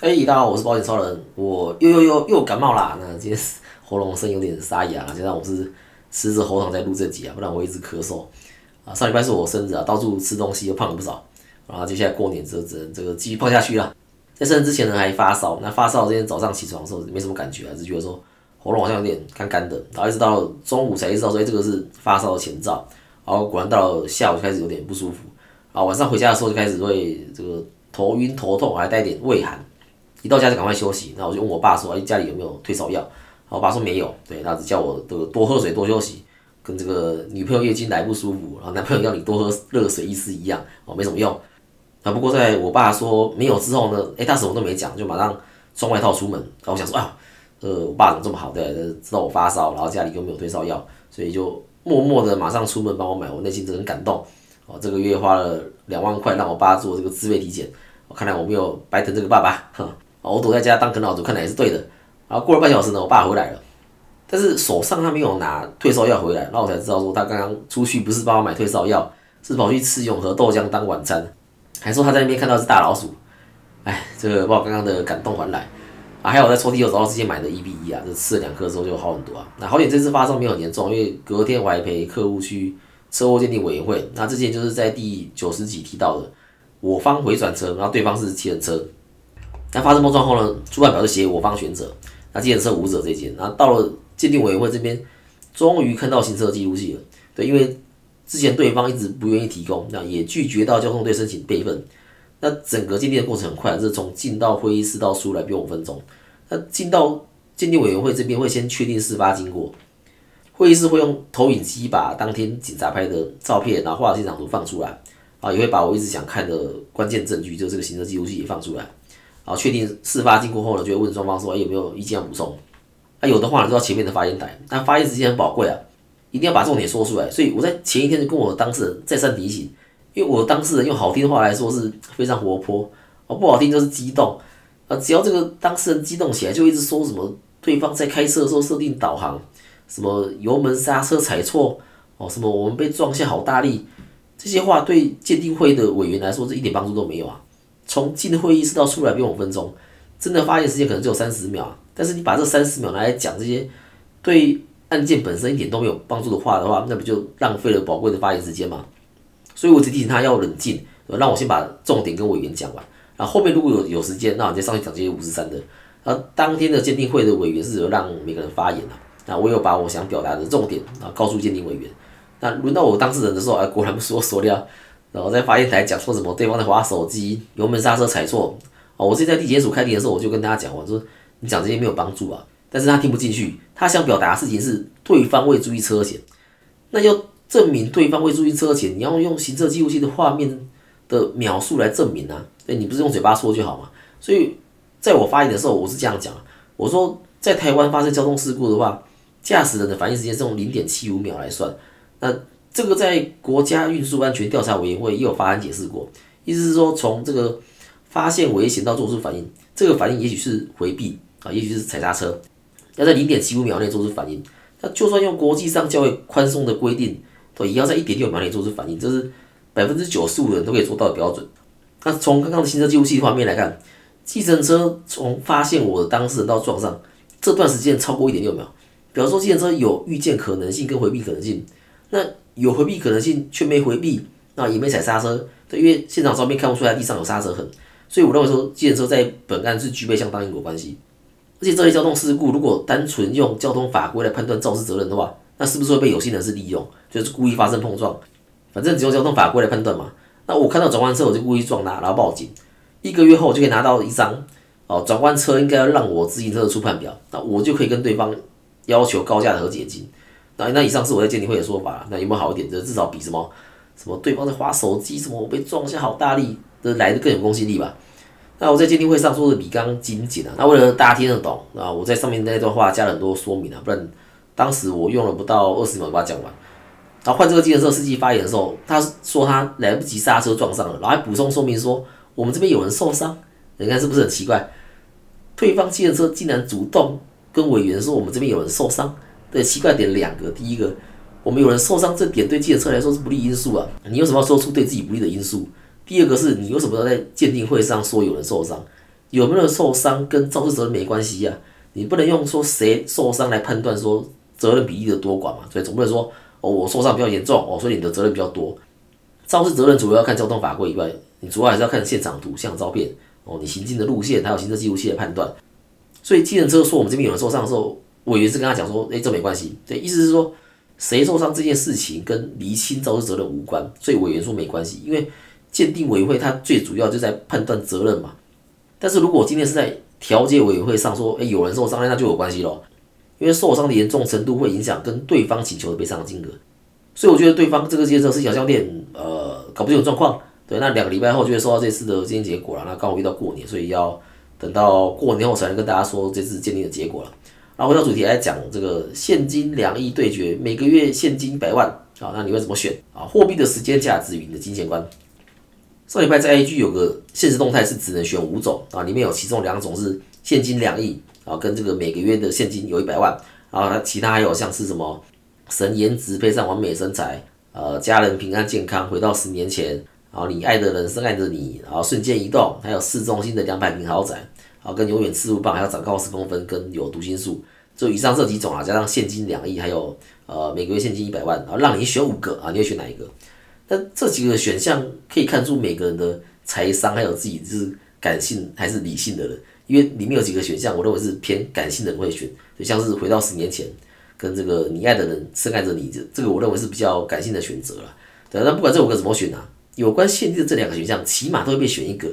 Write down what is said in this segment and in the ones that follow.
哎，大家好，我是保险超人，我又又又又感冒啦。那今天 喉咙声有点沙哑，加上我是吃着喉糖在录这集啊，不然我一直咳嗽啊。上礼拜是我生日啊，到处吃东西又胖了不少，然后接下来过年之后只能这个继续胖下去了。在生日之前呢，还发烧，那发烧今天早上起床的时候没什么感觉啊，只觉得说喉咙好像有点干干的，然后一直到中午才知道说这个是发烧的前兆，然后果然到了下午就开始有点不舒服，啊，晚上回家的时候就开始会这个头晕头痛，还带点胃寒。一到家就赶快休息，那我就问我爸说：“哎，家里有没有退烧药？”我爸说没有，对，他只叫我这个多喝水、多休息，跟这个女朋友月经来不舒服，然后男朋友要你多喝热水意思一样，哦，没什么用。啊，不过在我爸说没有之后呢，哎，他什么都没讲，就马上穿外套出门。然后我想说啊，呃，我爸怎么这么好，对，知道我发烧，然后家里又没有退烧药，所以就默默的马上出门帮我买，我内心真的很感动。哦，这个月花了两万块让我爸做这个自费体检，我看来我没有白疼这个爸爸，哼。我躲在家当啃老族，看来也是对的。然后过了半小时呢，我爸回来了，但是手上他没有拿退烧药回来，那我才知道说他刚刚出去不是帮我买退烧药，是跑去吃永和豆浆当晚餐，还说他在那边看到是大老鼠。哎，这个把我刚刚的感动还来啊！还有在抽屉有找到之前买的 E B E 啊，这吃了两颗之后就好很多啊。那好点这次发烧没有很严重，因为隔天我还陪客户去车祸鉴定委员会。那之前就是在第九十集提到的，我方回转车，然后对方是骑人车。那发生碰撞后呢？主板表示写我方选择，那计程车无者这件，那到了鉴定委员会这边，终于看到行车记录器了。对，因为之前对方一直不愿意提供，那也拒绝到交通队申请备份。那整个鉴定的过程很快，是从进到会议室到出来不用五分钟。那进到鉴定委员会这边会先确定事发经过，会议室会用投影机把当天警察拍的照片，然后画现场图放出来，啊，也会把我一直想看的关键证据，就这个行车记录器也放出来。然后确定事发经过后呢，就会问双方说：“哎，有没有意见补充？”啊，有的话呢，就到前面的发言台。但发言时间很宝贵啊，一定要把重点说出来。所以我在前一天就跟我当事人再三提醒，因为我当事人用好听的话来说是非常活泼，哦，不好听就是激动。啊，只要这个当事人激动起来，就一直说什么对方在开车的时候设定导航，什么油门刹车踩错，哦，什么我们被撞下好大力，这些话对鉴定会的委员来说是一点帮助都没有啊。从进会议室到出来不用五分钟，真的发言时间可能只有三十秒。但是你把这三十秒拿来讲这些对案件本身一点都没有帮助的话的话，那不就浪费了宝贵的发言时间吗？所以我只提醒他要冷静，让我先把重点跟委员讲完，然后后面如果有有时间，那我再上去讲这些五十三的。然后当天的鉴定会的委员是有让每个人发言的，那我有把我想表达的重点啊告诉鉴定委员。那轮到我当事人的时候，哎，果然不是我所料。然后在发言台讲说什么对方在划手机，油门刹车踩错。哦，我自己在地检署开庭的时候，我就跟大家讲，我说你讲这些没有帮助啊。但是他听不进去，他想表达的事情是对方未注意车前。那要证明对方未注意车前，你要用行车记录器的画面的描述来证明啊。哎，你不是用嘴巴说就好嘛？所以在我发言的时候，我是这样讲，我说在台湾发生交通事故的话，驾驶人的反应时间是用零点七五秒来算。那这个在国家运输安全调查委员会也有发案解释过，意思是说，从这个发现危险到做出反应，这个反应也许是回避啊，也许是踩刹车，要在零点七五秒内做出反应。那就算用国际上较为宽松的规定，都也要在一点六秒内做出反应，这是百分之九十五的人都可以做到的标准。那从刚刚的行车记录器画面来看，计程车从发现我的当事人到撞上这段时间超过一点六秒，表示说计程车有预见可能性跟回避可能性。那有回避可能性却没回避，那也没踩刹车，对，因为现场照片看不出来地上有刹车痕，所以我认为说，计程车在本案是具备相当因果关系。而且这类交通事故，如果单纯用交通法规来判断肇事责任的话，那是不是会被有心人士利用，就是故意发生碰撞？反正只用交通法规来判断嘛。那我看到转弯车，我就故意撞他，然后报警。一个月后，我就可以拿到一张哦，转弯车应该要让我自行车的初判表，那我就可以跟对方要求高价的和解金。那那以上是我在鉴定会的说法，那有没有好一点？就至少比什么什么对方在划手机，什么我被撞一下好大力的来的更有公信力吧？那我在鉴定会上说的比刚精简啊，那为了大家听得懂啊，我在上面那段话加了很多说明啊，不然当时我用了不到二十秒把它讲完。然后换这个计程车司机发言的时候，他说他来不及刹车撞上了，然后还补充说明说我们这边有人受伤，你看是不是很奇怪？对方计程车竟然主动跟委员说我们这边有人受伤。对，奇怪点两个，第一个，我们有人受伤，这点对计程车来说是不利因素啊，你为什么要说出对自己不利的因素？第二个是你为什么要在鉴定会上说有人受伤？有没有受伤跟肇事责任没关系呀，你不能用说谁受伤来判断说责任比例的多寡嘛，所以总不能说哦我受伤比较严重哦，所以你的责任比较多。肇事责任除了要看交通法规以外，你主要还是要看现场图像照片哦，你行进的路线还有行车记录器的判断。所以，计程车说我们这边有人受伤的时候，委员是跟他讲说，哎，这没关系。对，意思是说谁受伤这件事情跟厘清肇事责任无关，所以委员说没关系，因为鉴定委员会它最主要就在判断责任嘛。但是如果今天是在调解委员会上说，哎，有人受伤那就有关系咯，因为受伤的严重程度会影响跟对方请求的赔偿金额。所以我觉得对方这个接受是小项店，呃，搞不清楚状况。对，那两个礼拜后就会收到这次的鉴定结果了。那刚好遇到过年，所以要等到过年后才能跟大家说这次鉴定的结果了。然后回到主题来讲，这个现金两亿对决，每个月现金一百万，啊，那你会怎么选啊？货币的时间价值与你的金钱观。上礼拜在 A G 有个现实动态是只能选五种啊，里面有其中两种是现金两亿啊，跟这个每个月的现金有一百万，啊，那其他还有像是什么？神颜值配上完美身材，呃，家人平安健康，回到十年前，然后你爱的人深爱着你，然后瞬间移动，还有市中心的两百平豪宅，啊跟永远刺入棒，还要长高十公分，跟有读心术，就以上这几种啊，加上现金两亿，还有呃每个月现金一百万，然后让你选五个啊，你会选哪一个？那这几个选项可以看出每个人的财商，还有自己是感性还是理性的人，因为里面有几个选项，我认为是偏感性的人会选，就像是回到十年前。跟这个你爱的人深爱着你，这这个我认为是比较感性的选择了。对，那不管这五个怎么选啊，有关限定的这两个选项，起码都会被选一个，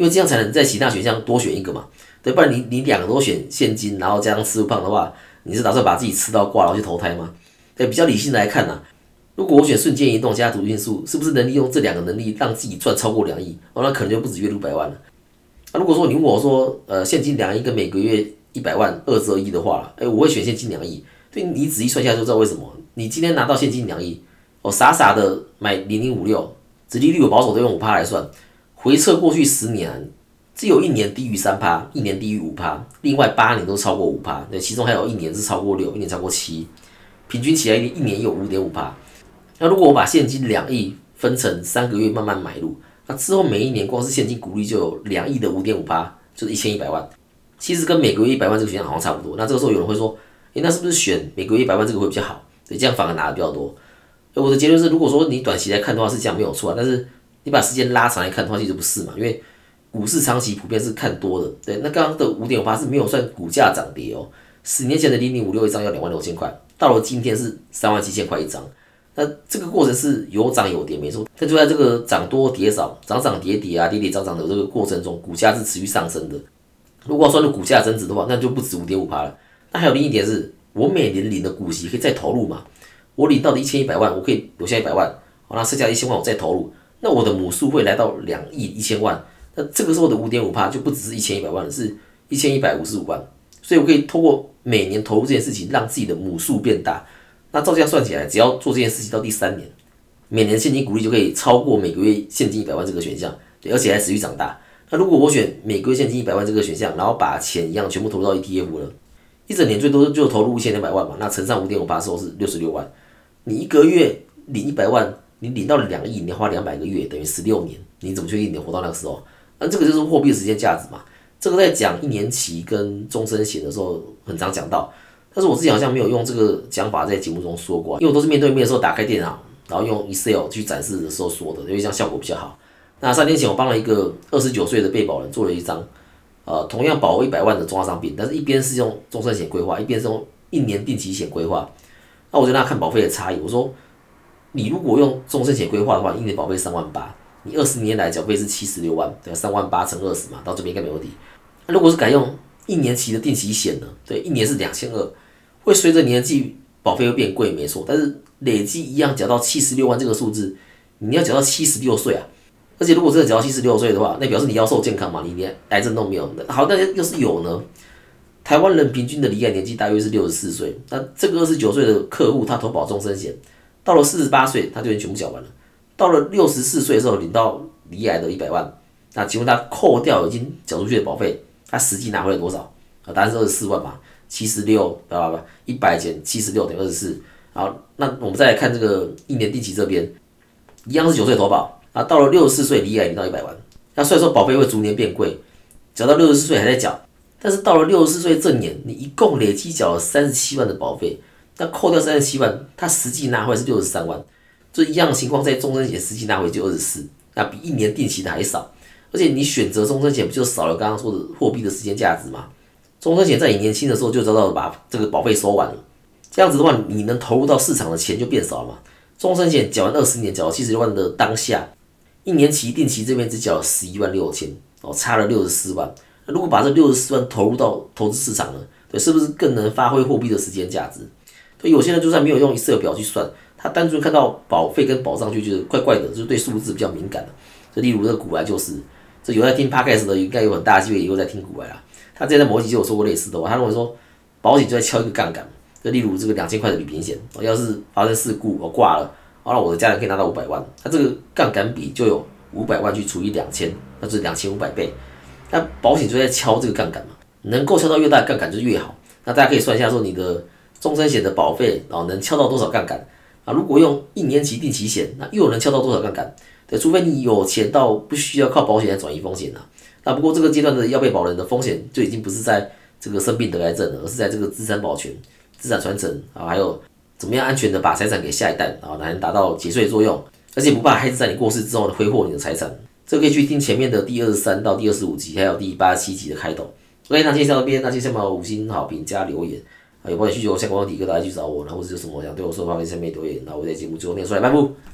因为这样才能在其他选项多选一个嘛。对，不然你你两个都选现金，然后加上吃不胖的话，你是打算把自己吃到挂，然后去投胎吗？对，比较理性来看呢，如果我选瞬间移动加读心术，是不是能利用这两个能力让自己赚超过两亿？哦，那可能就不止月入百万了。那如果说你问我说，呃，现金两亿跟每个月一百万二十二亿的话，哎，我会选现金两亿。对你仔细算一下就知道为什么。你今天拿到现金两亿，我傻傻的买零零五六，直利率我保守都用五趴来算，回测过去十年，只有一年低于三趴，一年低于五趴，另外八年都超过五趴，那，其中还有一年是超过六，一年超过七，平均起来一年有五点五趴。那如果我把现金两亿分成三个月慢慢买入，那之后每一年光是现金股利就有两亿的五点五趴，就是一千一百万。其实跟每个月一百万这个选项好像差不多。那这个时候有人会说。诶，那是不是选每个月一百万这个会比较好？对，这样反而拿的比较多。我的结论是，如果说你短期来看的话是这样没有错，但是你把时间拉长来看的话，其实不是嘛？因为股市长期普遍是看多的。对，那刚刚的五点五八是没有算股价涨跌哦。十年前的零零五六一张要两万六千块，到了今天是三万七千块一张。那这个过程是有涨有跌没错，但就在这个涨多跌少、涨涨跌跌啊、跌跌涨涨的这个过程中，股价是持续上升的。如果算是股价增值的话，那就不止五点五趴了。那还有另一点是，我每年领的股息可以再投入嘛？我领到的一千一百万，我可以留下一百万，好，那剩下一千万我再投入，那我的母数会来到两亿一千万，那这个时候的五点五趴就不只是一千一百万了，是一千一百五十五万，所以我可以通过每年投入这件事情，让自己的母数变大。那照这样算起来，只要做这件事情到第三年，每年现金股利就可以超过每个月现金一百万这个选项，而且还持续长大。那如果我选每个月现金一百万这个选项，然后把钱一样全部投入到 ETF 了。一整年最多就投入一千两百万嘛，那乘上五点五八之后是六十六万。你一个月领一百万，你领到两亿，你要花两百个月，等于十六年，你怎么确定你活到那个时候？那这个就是货币时间价值嘛。这个在讲一年期跟终身险的时候很常讲到，但是我之前好像没有用这个讲法在节目中说过，因为我都是面对面的时候打开电脑，然后用 Excel 去展示的时候说的，因为这样效果比较好。那三天前我帮了一个二十九岁的被保人做了一张。呃，同样保额一百万的重大商品，但是一边是用终身险规划，一边是用一年定期险规划。那我就让他看保费的差异。我说，你如果用终身险规划的话，一年保费三万八，你二十年来缴费是七十六万，对，三万八乘二十嘛，到这边应该没问题。如果是改用一年期的定期险呢？对，一年是两千二，会随着年纪保费会变贵，没错，但是累计一样缴到七十六万这个数字，你要缴到七十六岁啊。而且如果真的缴到七十六岁的话，那表示你腰瘦健康嘛，你连癌症都没有。好，那要是有呢？台湾人平均的离癌年纪大约是六十四岁。那这个二十九岁的客户，他投保终身险，到了四十八岁，他就已经全部缴完了。到了六十四岁的时候，领到离癌的一百万，那请问他扣掉已经缴出去的保费，他实际拿回来多少？啊，答案是二十四万嘛，七十六，知道吧？一百减七十六等于二十四。好，那我们再来看这个一年定期这边，一样是九岁投保。啊，到了六十四岁离癌领到一百万，那虽然说保费会逐年变贵，缴到六十四岁还在缴，但是到了六十四岁正年，你一共累计缴了三十七万的保费，那扣掉三十七万，他实际拿回来是六十三万，这一样的情况在终身险实际拿回就二十四，那比一年定期的还少，而且你选择终身险不就少了刚刚说的货币的时间价值吗？终身险在你年轻的时候就早早把这个保费收完了，这样子的话，你能投入到市场的钱就变少了嘛。终身险缴完二十年，缴七十六万的当下，一年期定期这边只缴了十一万六千，哦，差了六十四万。那如果把这六十四万投入到投资市场呢？对，是不是更能发挥货币的时间价值？对，有些人就算没有用 Excel 表去算，他单纯看到保费跟保障就觉得怪怪的，就是对数字比较敏感的。就例如这个股癌就是，这有在听 Podcast 的，应该有很大机会以后在听股癌啦。他之前在某一集就有说过类似的话，他认为说保险就在敲一个杠杆，就例如这个两千块的旅行险，要是发生事故我挂了，好，那我的家人可以拿到五百万，他这个杠杆比就有五百万去除以两千，那就是两千五百倍。那保险就在敲这个杠杆嘛，能够敲到越大杠杆就越好。那大家可以算一下说你的终身险的保费啊能敲到多少杠杆啊？如果用一年期定期险，那又能敲到多少杠杆？对，除非你有钱到不需要靠保险来转移风险了。那不过这个阶段的要被保人的风险就已经不是在这个生病得癌症了，而是在这个资产保全、资产传承啊，还有怎么样安全的把财产给下一代啊，来达到节税作用，而且不怕孩子在你过世之后呢挥霍你的财产。这可以去听前面的第二十三到第二十五集，还有第八十七集的开头。OK，那介绍到这边，那接下来五星好评加留言有保险需求相关问题，各大家去找我，然后或者有什么想对我说的话，在下面留言，然后我在节目最后念出来，拜拜。